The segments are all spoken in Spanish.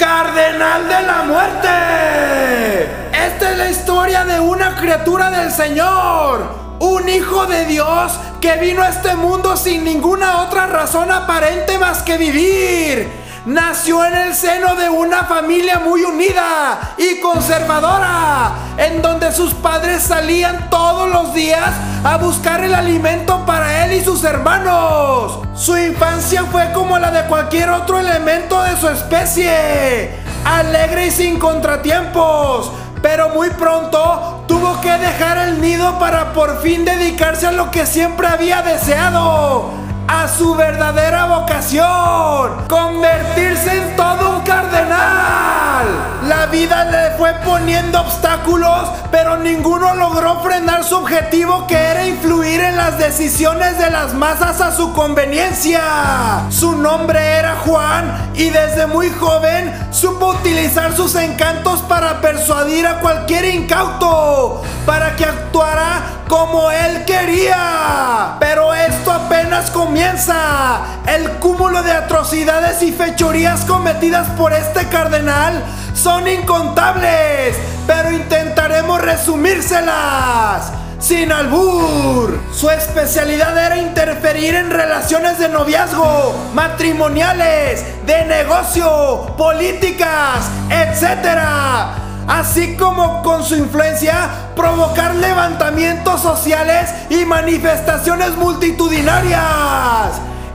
Cardenal de la Muerte. Esta es la historia de una criatura del Señor. Un hijo de Dios que vino a este mundo sin ninguna otra razón aparente más que vivir nació en el seno de una familia muy unida y conservadora, en donde sus padres salían todos los días a buscar el alimento para él y sus hermanos. Su infancia fue como la de cualquier otro elemento de su especie, alegre y sin contratiempos, pero muy pronto tuvo que dejar el nido para por fin dedicarse a lo que siempre había deseado a su verdadera vocación, convertirse en todo un cardenal. La vida le fue poniendo obstáculos, pero ninguno logró frenar su objetivo que era influir en las decisiones de las masas a su conveniencia. Su nombre era Juan y desde muy joven supo utilizar sus encantos para persuadir a cualquier incauto, para que actuara como él quería. Pero esto apenas comienza. El cúmulo de atrocidades y fechorías cometidas por este cardenal son incontables, pero intentaremos resumírselas. Sin albur. Su especialidad era interferir en relaciones de noviazgo, matrimoniales, de negocio, políticas, etcétera así como con su influencia provocar levantamientos sociales y manifestaciones multitudinarias.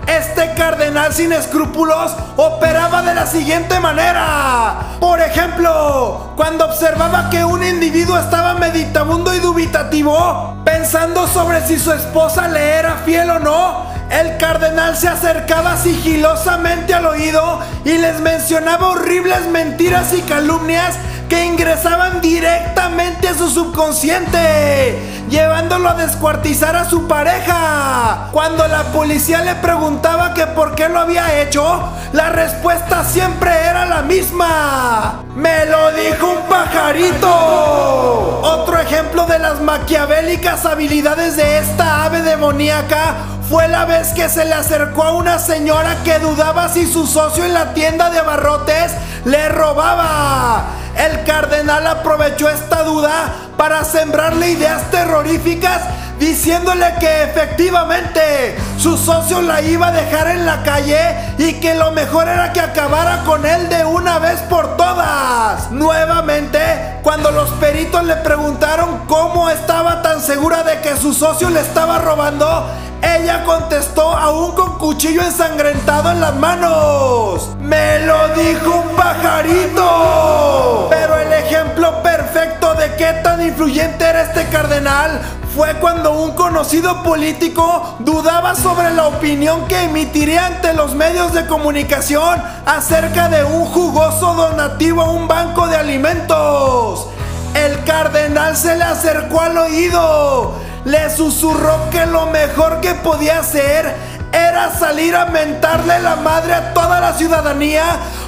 Este cardenal sin escrúpulos operaba de la siguiente manera. Por ejemplo, cuando observaba que un individuo estaba meditabundo y dubitativo, pensando sobre si su esposa le era fiel o no, el cardenal se acercaba sigilosamente al oído y les mencionaba horribles mentiras y calumnias que ingresaban directamente a su subconsciente, llevándolo a descuartizar a su pareja. Cuando la policía le preguntaba que por qué lo había hecho, la respuesta siempre era la misma. Me lo dijo un pajarito. Otro ejemplo de las maquiavélicas habilidades de esta ave demoníaca fue la vez que se le acercó a una señora que dudaba si su socio en la tienda de barrotes le robaba. El cardenal aprovechó esta duda para sembrarle ideas terroríficas diciéndole que efectivamente su socio la iba a dejar en la calle y que lo mejor era que acabara con él de una vez por todas. Nuevamente, cuando los peritos le preguntaron cómo estaba tan segura de que su socio le estaba robando, ella contestó aún con cuchillo ensangrentado en las manos. Me lo dijo un pajarito. Pero el ejemplo perfecto de qué tan influyente era este cardenal fue cuando un conocido político dudaba sobre la opinión que emitiría ante los medios de comunicación acerca de un jugoso donativo a un banco de alimentos. El cardenal se le acercó al oído, le susurró que lo mejor que podía hacer era salir a mentarle la madre a toda la ciudadanía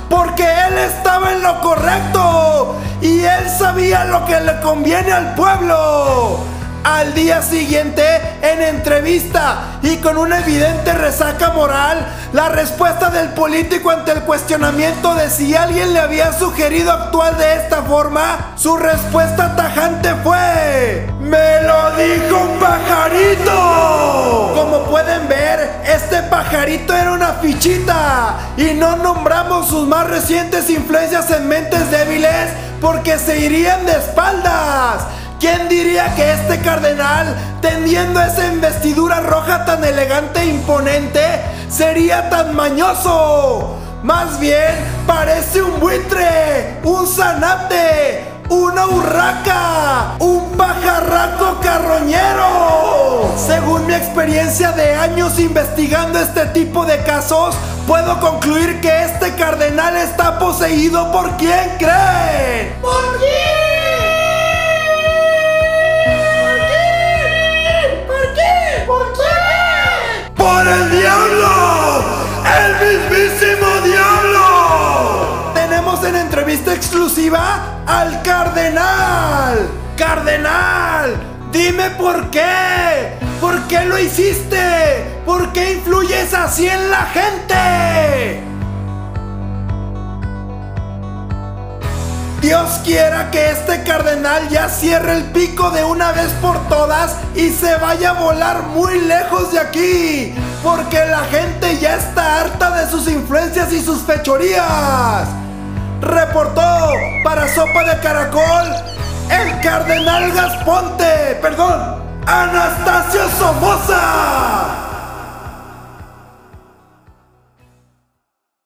porque él estaba en lo correcto y él sabía lo que le conviene al pueblo. Al día siguiente, en entrevista y con una evidente resaca moral, la respuesta del político ante el cuestionamiento de si alguien le había sugerido actuar de esta forma, su respuesta tajante fue: ¡Me lo dijo un pajarito! Como pueden ver, este pajarito era una fichita y no nombramos sus más recientes influencias en mentes débiles porque se irían de espaldas. ¿Quién diría que este cardenal, teniendo esa investidura roja tan elegante e imponente, sería tan mañoso? Más bien, parece un buitre, un zanate, una urraca, un pajarraco carroñero. Según mi experiencia de años investigando este tipo de casos, puedo concluir que este cardenal está poseído por quien cree. ¿Por quién? entrevista exclusiva al cardenal. Cardenal, dime por qué. ¿Por qué lo hiciste? ¿Por qué influyes así en la gente? Dios quiera que este cardenal ya cierre el pico de una vez por todas y se vaya a volar muy lejos de aquí, porque la gente ya está harta de sus influencias y sus fechorías reportó para Sopa de Caracol el Cardenal Gasponte, perdón, Anastasio Somoza.